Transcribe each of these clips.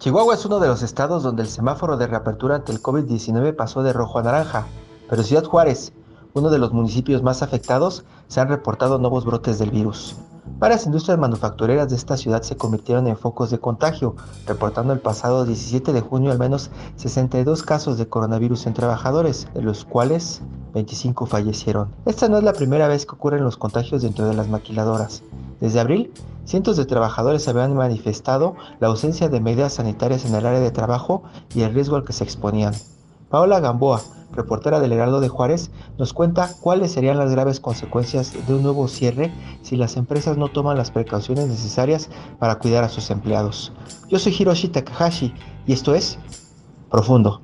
Chihuahua es uno de los estados donde el semáforo de reapertura ante el COVID-19 pasó de rojo a naranja, pero Ciudad Juárez, uno de los municipios más afectados, se han reportado nuevos brotes del virus. Varias industrias manufactureras de esta ciudad se convirtieron en focos de contagio, reportando el pasado 17 de junio al menos 62 casos de coronavirus en trabajadores, de los cuales 25 fallecieron. Esta no es la primera vez que ocurren los contagios dentro de las maquiladoras. Desde abril, cientos de trabajadores habían manifestado la ausencia de medidas sanitarias en el área de trabajo y el riesgo al que se exponían. Paola Gamboa, reportera del Heraldo de Juárez, nos cuenta cuáles serían las graves consecuencias de un nuevo cierre si las empresas no toman las precauciones necesarias para cuidar a sus empleados. Yo soy Hiroshi Takahashi y esto es Profundo.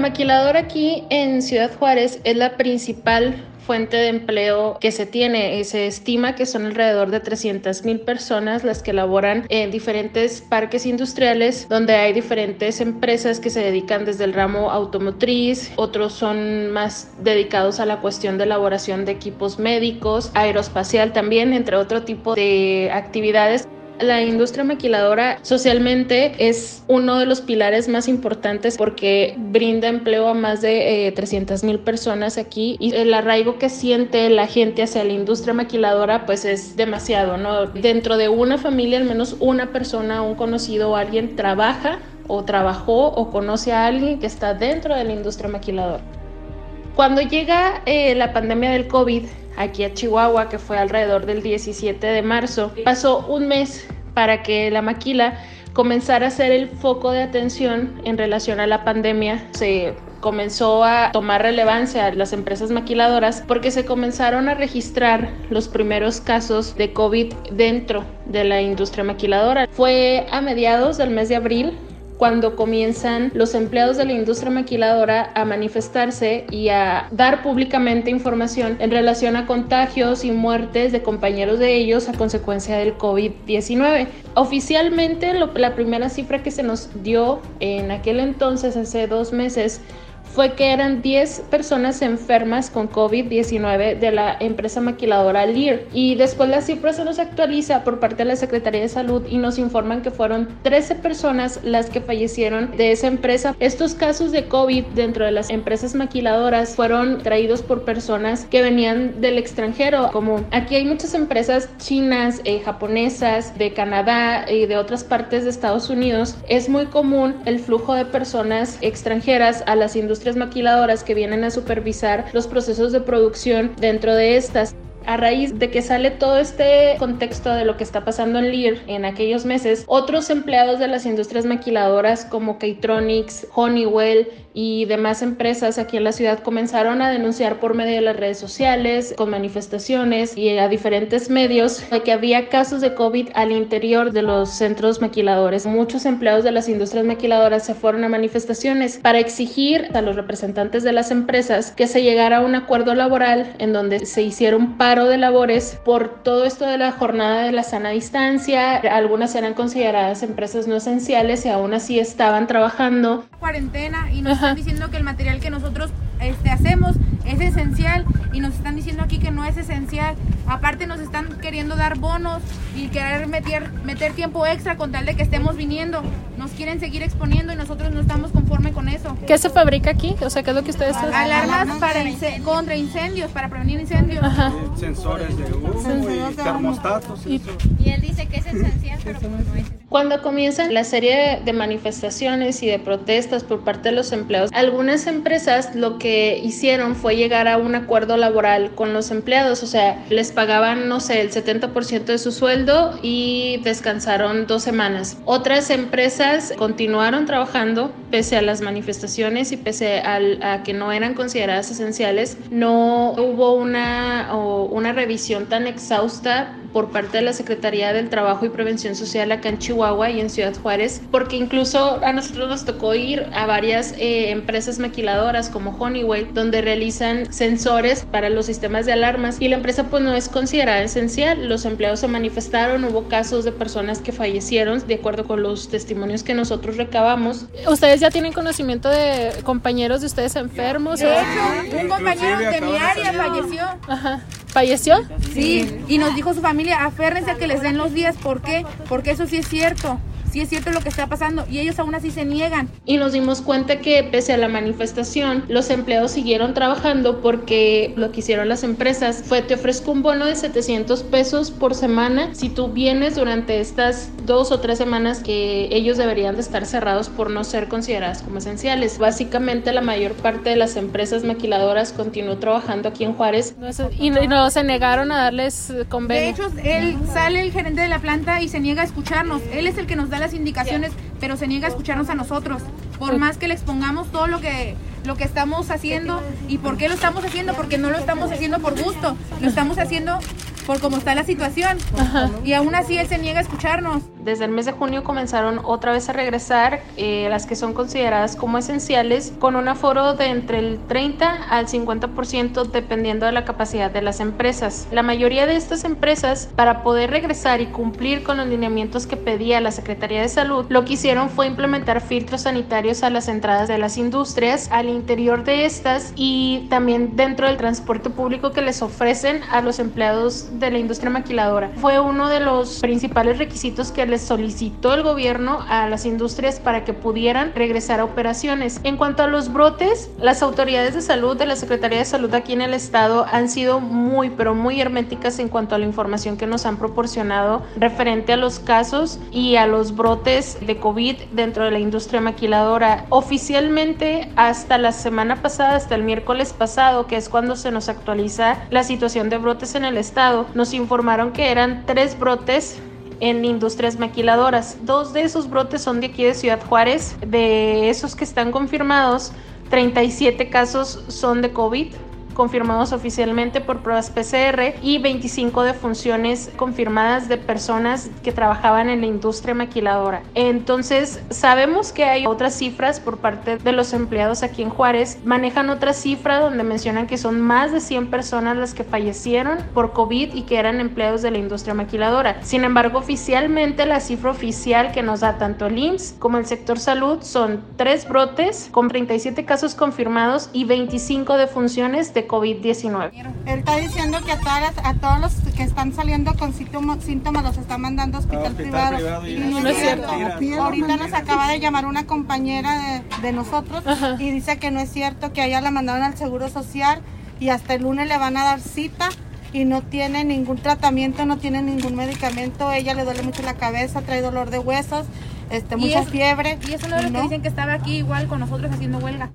Maquiladora aquí en Ciudad Juárez es la principal fuente de empleo que se tiene. Se estima que son alrededor de 300 mil personas las que laboran en diferentes parques industriales donde hay diferentes empresas que se dedican desde el ramo automotriz, otros son más dedicados a la cuestión de elaboración de equipos médicos, aeroespacial también, entre otro tipo de actividades. La industria maquiladora socialmente es uno de los pilares más importantes porque brinda empleo a más de eh, 300 mil personas aquí y el arraigo que siente la gente hacia la industria maquiladora pues es demasiado, ¿no? Dentro de una familia al menos una persona, un conocido o alguien trabaja o trabajó o conoce a alguien que está dentro de la industria maquiladora. Cuando llega eh, la pandemia del COVID aquí a Chihuahua, que fue alrededor del 17 de marzo, pasó un mes para que la maquila comenzara a ser el foco de atención en relación a la pandemia. Se comenzó a tomar relevancia las empresas maquiladoras porque se comenzaron a registrar los primeros casos de COVID dentro de la industria maquiladora. Fue a mediados del mes de abril cuando comienzan los empleados de la industria maquiladora a manifestarse y a dar públicamente información en relación a contagios y muertes de compañeros de ellos a consecuencia del COVID-19. Oficialmente, lo, la primera cifra que se nos dio en aquel entonces, hace dos meses, fue que eran 10 personas enfermas con COVID-19 de la empresa maquiladora Lear. Y después la cifra se nos actualiza por parte de la Secretaría de Salud y nos informan que fueron 13 personas las que fallecieron de esa empresa. Estos casos de COVID dentro de las empresas maquiladoras fueron traídos por personas que venían del extranjero, como aquí hay muchas empresas chinas, eh, japonesas, de Canadá y de otras partes de Estados Unidos. Es muy común el flujo de personas extranjeras a las industrias maquiladoras que vienen a supervisar los procesos de producción dentro de estas. A raíz de que sale todo este contexto de lo que está pasando en Lear en aquellos meses, otros empleados de las industrias maquiladoras como Keytronics, Honeywell y demás empresas aquí en la ciudad comenzaron a denunciar por medio de las redes sociales, con manifestaciones y a diferentes medios de que había casos de COVID al interior de los centros maquiladores. Muchos empleados de las industrias maquiladoras se fueron a manifestaciones para exigir a los representantes de las empresas que se llegara a un acuerdo laboral en donde se hiciera un paro de labores por todo esto de la jornada de la sana distancia. Algunas eran consideradas empresas no esenciales y aún así estaban trabajando. Cuarentena y nos están diciendo que el material que nosotros este, hacemos es esencial y nos están diciendo aquí que no es esencial. Aparte nos están queriendo dar bonos y querer meter, meter tiempo extra con tal de que estemos viniendo. Nos quieren seguir exponiendo y nosotros no estamos conforme con eso. ¿Qué se fabrica aquí? O sea, ¿qué es lo que ustedes hacen? Alarmas para ince- contra incendios, para prevenir incendios. sensores de humo y termostatos. Y-. Y él dice que es esencial, pero pues no es esencial. Cuando comienzan la serie de manifestaciones y de protestas por parte de los empleados, algunas empresas lo que hicieron fue llegar a un acuerdo laboral con los empleados, o sea, les pagaban, no sé, el 70% de su sueldo y descansaron dos semanas. Otras empresas continuaron trabajando pese a las manifestaciones y pese a, que no eran consideradas esenciales, no hubo una, una revisión tan exhausta por parte de la Secretaría del Trabajo y Prevención Social acá en Chihuahua y en Ciudad Juárez, porque incluso a nosotros nos tocó ir a varias eh, empresas maquiladoras como Honeywell, donde realizan sensores para los sistemas de alarmas y la empresa pues no es considerada esencial. Los empleados se manifestaron, hubo casos de personas que fallecieron de acuerdo con los testimonios que nosotros recabamos. ¿Ustedes ya tienen conocimiento de compañeros de ustedes enfermos? De hecho, un compañero de mi área falleció. Ajá. ¿Falleció? Sí, y nos dijo su familia, aférrense a que les den los días. ¿Por qué? Porque eso sí es cierto sí es cierto lo que está pasando y ellos aún así se niegan. Y nos dimos cuenta que pese a la manifestación, los empleados siguieron trabajando porque lo que hicieron las empresas fue te ofrezco un bono de 700 pesos por semana si tú vienes durante estas dos o tres semanas que ellos deberían de estar cerrados por no ser consideradas como esenciales. Básicamente la mayor parte de las empresas maquiladoras continuó trabajando aquí en Juárez. y no se negaron a darles convenio. De hecho, él sale el gerente de la planta y se niega a escucharnos. Él es el que nos da las indicaciones, pero se niega a escucharnos a nosotros. Por más que le expongamos todo lo que lo que estamos haciendo y por qué lo estamos haciendo, porque no lo estamos haciendo por gusto, lo estamos haciendo por cómo está la situación. Y aún así él se niega a escucharnos. Desde el mes de junio comenzaron otra vez a regresar eh, las que son consideradas como esenciales con un aforo de entre el 30 al 50% dependiendo de la capacidad de las empresas. La mayoría de estas empresas para poder regresar y cumplir con los lineamientos que pedía la Secretaría de Salud lo que hicieron fue implementar filtros sanitarios a las entradas de las industrias, al interior de estas y también dentro del transporte público que les ofrecen a los empleados de la industria maquiladora. Fue uno de los principales requisitos que les solicitó el gobierno a las industrias para que pudieran regresar a operaciones. En cuanto a los brotes, las autoridades de salud de la Secretaría de Salud aquí en el estado han sido muy, pero muy herméticas en cuanto a la información que nos han proporcionado referente a los casos y a los brotes de COVID dentro de la industria maquiladora. Oficialmente, hasta la semana pasada, hasta el miércoles pasado, que es cuando se nos actualiza la situación de brotes en el estado, nos informaron que eran tres brotes en industrias maquiladoras. Dos de esos brotes son de aquí de Ciudad Juárez. De esos que están confirmados, 37 casos son de COVID confirmados oficialmente por pruebas PCR y 25 defunciones confirmadas de personas que trabajaban en la industria maquiladora. Entonces, sabemos que hay otras cifras por parte de los empleados aquí en Juárez. Manejan otra cifra donde mencionan que son más de 100 personas las que fallecieron por COVID y que eran empleados de la industria maquiladora. Sin embargo, oficialmente la cifra oficial que nos da tanto el IMSS como el sector salud son tres brotes con 37 casos confirmados y 25 defunciones de COVID-19. Él está diciendo que a, a todos los que están saliendo con síntomas los está mandando a hospital, privado. y no, es cierto. Ahorita nos acaba de llamar una compañera de, nosotros y dice que no es cierto, que a ella la mandaron al Seguro Social y hasta el lunes le van a dar cita y no tiene ningún tratamiento, no tiene ningún medicamento, ella le duele mucho la cabeza, trae dolor de huesos, este, mucha fiebre. Y es uno de los que dicen que estaba aquí igual con nosotros haciendo huelga.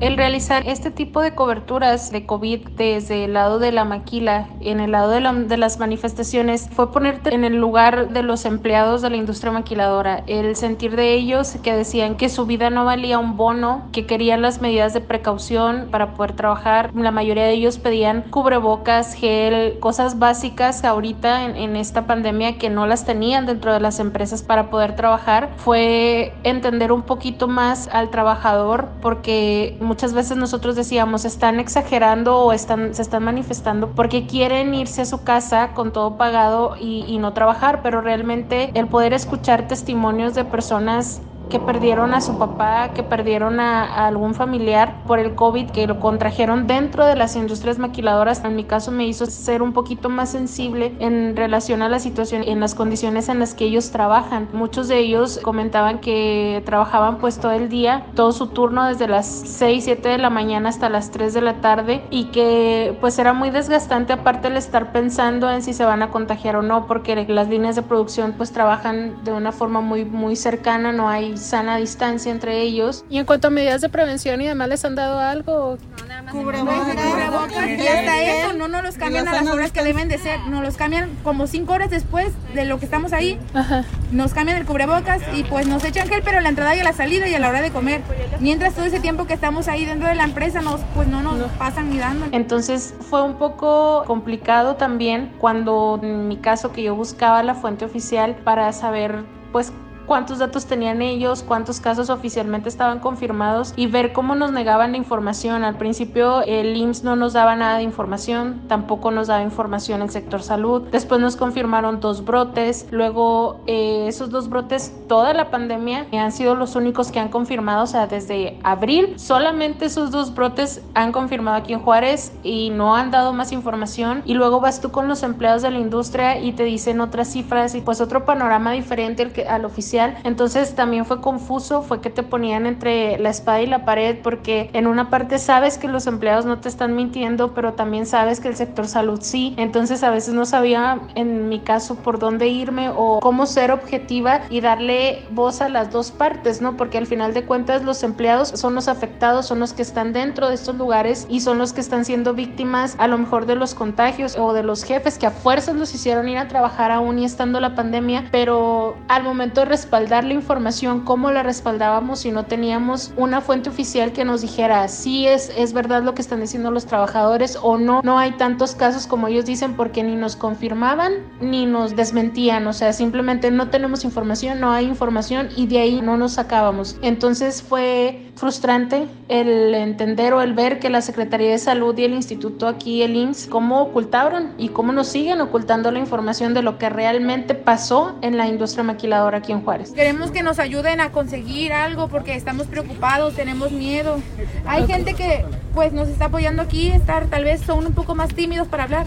El realizar este tipo de coberturas de COVID desde el lado de la maquila, en el lado de, las manifestaciones, fue ponerte en el lugar de los empleados de la industria maquiladora. El sentir de ellos que decían que su vida no valía un bono, que querían las medidas de precaución para poder trabajar. La mayoría de ellos pedían cubrebocas, gel, cosas básicas ahorita en, en esta pandemia que no las tenían dentro de las empresas para poder trabajar. Fue entender un poquito más al trabajador porque muchas veces nosotros decíamos, están exagerando o están, se están manifestando porque quieren irse a su casa con todo pagado y, y no trabajar, pero realmente el poder escuchar testimonios de personas que perdieron a su papá, que perdieron a, algún familiar por el COVID, que lo contrajeron dentro de las industrias maquiladoras. En mi caso me hizo ser un poquito más sensible en relación a la situación, en las condiciones en las que ellos trabajan. Muchos de ellos comentaban que trabajaban pues todo el día, todo su turno desde las 6, 7 de la mañana hasta las 3 de la tarde y que pues era muy desgastante aparte el estar pensando en si se van a contagiar o no, porque las líneas de producción pues trabajan de una forma muy, muy cercana, no hay sana distancia entre ellos. Y en cuanto a medidas de prevención y demás, ¿les han dado algo? No, nada más. Cubrebocas. Y hasta eso no nos los cambian a las horas que deben de ser. Nos los cambian como cinco horas después de lo que estamos ahí. Ajá. Nos cambian el cubrebocas y pues nos echan gel, pero a la entrada y a la salida y a la hora de comer. Mientras todo ese tiempo que estamos ahí dentro de la empresa, nos, pues no nos pasan ni dando. Entonces fue un poco complicado también cuando en mi caso que yo buscaba la fuente oficial para saber pues cuántos datos tenían ellos, cuántos casos oficialmente estaban confirmados y ver cómo nos negaban la información. Al principio el IMSS no nos daba nada de información, tampoco nos daba información el sector salud. Después nos confirmaron dos brotes, luego eh, esos dos brotes, toda la pandemia, han sido los únicos que han confirmado, o sea, desde abril, solamente esos dos brotes han confirmado aquí en Juárez y no han dado más información. Y luego vas tú con los empleados de la industria y te dicen otras cifras y pues otro panorama diferente al, que, al oficial entonces también fue confuso, fue que te ponían entre la espada y la pared porque en una parte sabes que los empleados no te están mintiendo, pero también sabes que el sector salud sí. Entonces a veces no sabía en mi caso por dónde irme o cómo ser objetiva y darle voz a las dos partes, ¿no? Porque al final de cuentas los empleados son los afectados, son los que están dentro de estos lugares y son los que están siendo víctimas a lo mejor de los contagios o de los jefes que a fuerzas los hicieron ir a trabajar aún y estando la pandemia, pero al momento de respaldar la información, cómo la respaldábamos si no teníamos una fuente oficial que nos dijera si es, es verdad lo que están diciendo los trabajadores o no. No hay tantos casos como ellos dicen porque ni nos confirmaban ni nos desmentían. O sea, simplemente no tenemos información, no hay información y de ahí no nos sacábamos. Entonces fue frustrante el entender o el ver que la Secretaría de Salud y el Instituto aquí, el IMSS, cómo ocultaron y cómo nos siguen ocultando la información de lo que realmente pasó en la industria maquiladora aquí en Juárez. Queremos que nos ayuden a conseguir algo porque estamos preocupados, tenemos miedo. Hay gente que pues nos está apoyando aquí, estar tal vez son un poco más tímidos para hablar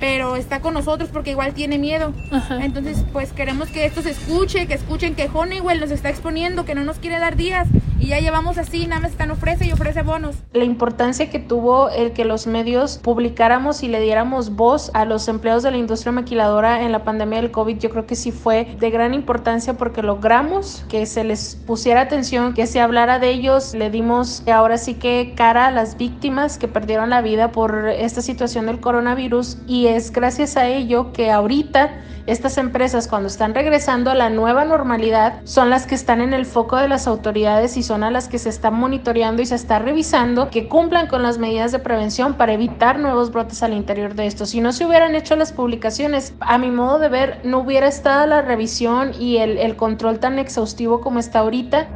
pero está con nosotros porque igual tiene miedo. Entonces, pues queremos que esto se escuche, que escuchen que Honeywell nos está exponiendo, que no nos quiere dar días y ya llevamos así, nada más están ofrece y ofrece bonos. La importancia que tuvo el que los medios publicáramos y le diéramos voz a los empleados de la industria maquiladora en la pandemia del COVID, yo creo que sí fue de gran importancia porque logramos que se les pusiera atención, que se hablara de ellos, le dimos ahora sí que cara a las víctimas que perdieron la vida por esta situación del coronavirus y es gracias a ello que ahorita estas empresas cuando están regresando a la nueva normalidad son las que están en el foco de las autoridades y son a las que se está monitoreando y se está revisando que cumplan con las medidas de prevención para evitar nuevos brotes al interior de esto. Si no se hubieran hecho las publicaciones, a mi modo de ver, no hubiera estado la revisión y el, el control tan exhaustivo como está ahorita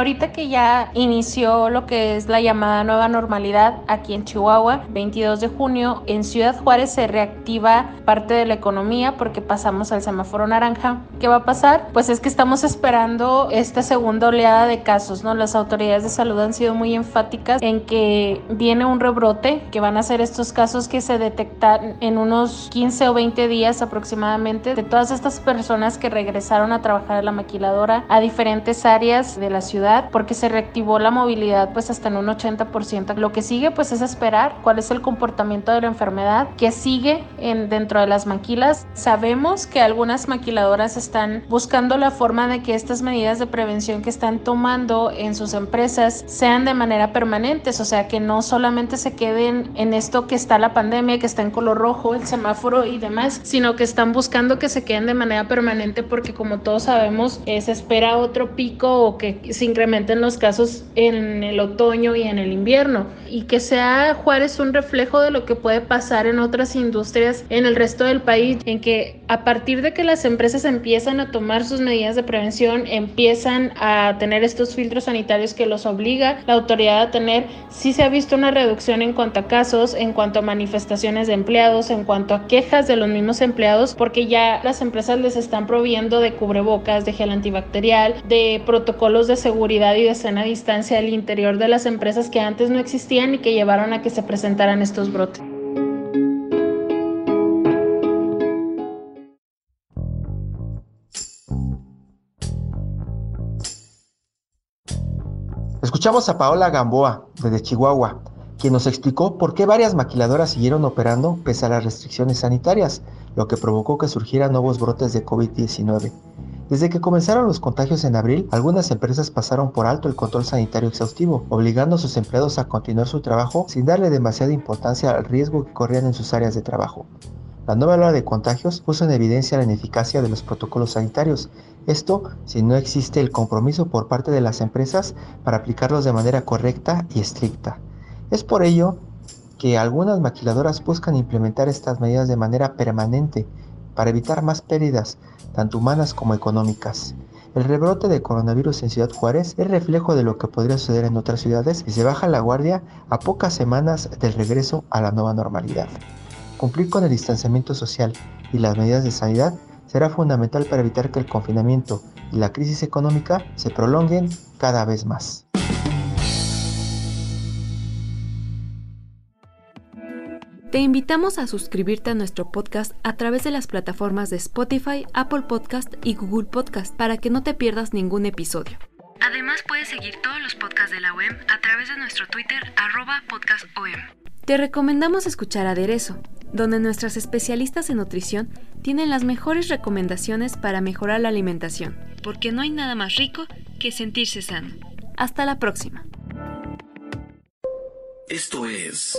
Ahorita que ya inició lo que es la llamada nueva normalidad aquí en Chihuahua, 22 de junio, en Ciudad Juárez se reactiva parte de la economía porque pasamos al semáforo naranja. ¿Qué va a pasar? Pues es que estamos esperando esta segunda oleada de casos, ¿no? Las autoridades de salud han sido muy enfáticas en que viene un rebrote, que van a ser estos casos que se detectan en unos 15 o 20 días aproximadamente de todas estas personas que regresaron a trabajar a la maquiladora a diferentes áreas de la ciudad porque se reactivó la movilidad pues hasta en un 80%. Lo que sigue pues es esperar cuál es el comportamiento de la enfermedad que sigue en, dentro de las maquilas. Sabemos que algunas maquiladoras están buscando la forma de que estas medidas de prevención que están tomando en sus empresas sean de manera permanente, o sea, que no solamente se queden en esto que está la pandemia, que está en color rojo, el semáforo y demás, sino que están buscando que se queden de manera permanente porque como todos sabemos eh, se espera otro pico o que sin incrementen los casos en el otoño y en el invierno. Y que sea Juárez un reflejo de lo que puede pasar en otras industrias en el resto del país, en que a partir de que las empresas empiezan a tomar sus medidas de prevención, empiezan a tener estos filtros sanitarios que los obliga la autoridad a tener, sí se ha visto una reducción en cuanto a casos, en cuanto a manifestaciones de empleados, en cuanto a quejas de los mismos empleados, porque ya las empresas les están proviendo de cubrebocas, de gel antibacterial, de protocolos de y de sana distancia al interior de las empresas que antes no existían y que llevaron a que se presentaran estos brotes. Escuchamos a Paola Gamboa, desde Chihuahua, quien nos explicó por qué varias maquiladoras siguieron operando pese a las restricciones sanitarias, lo que provocó que surgieran nuevos brotes de COVID-19. Desde que comenzaron los contagios en abril, algunas empresas pasaron por alto el control sanitario exhaustivo, obligando a sus empleados a continuar su trabajo sin darle demasiada importancia al riesgo que corrían en sus áreas de trabajo. La nueva ola de contagios puso en evidencia la ineficacia de los protocolos sanitarios, esto si no existe el compromiso por parte de las empresas para aplicarlos de manera correcta y estricta. Es por ello que algunas maquiladoras buscan implementar estas medidas de manera permanente para evitar más pérdidas, tanto humanas como económicas. El rebrote de coronavirus en Ciudad Juárez es reflejo de lo que podría suceder en otras ciudades y se baja la guardia a pocas semanas del regreso a la nueva normalidad. Cumplir con el distanciamiento social y las medidas de sanidad será fundamental para evitar que el confinamiento y la crisis económica se prolonguen cada vez más. Te invitamos a suscribirte a nuestro podcast a través de las plataformas de Spotify, Apple Podcast y Google Podcast para que no te pierdas ningún episodio. Además puedes seguir todos los podcasts de la OEM a través de nuestro Twitter arroba podcastom. Te recomendamos escuchar Aderezo, donde nuestras especialistas en nutrición tienen las mejores recomendaciones para mejorar la alimentación, porque no hay nada más rico que sentirse sano. Hasta la próxima. Esto es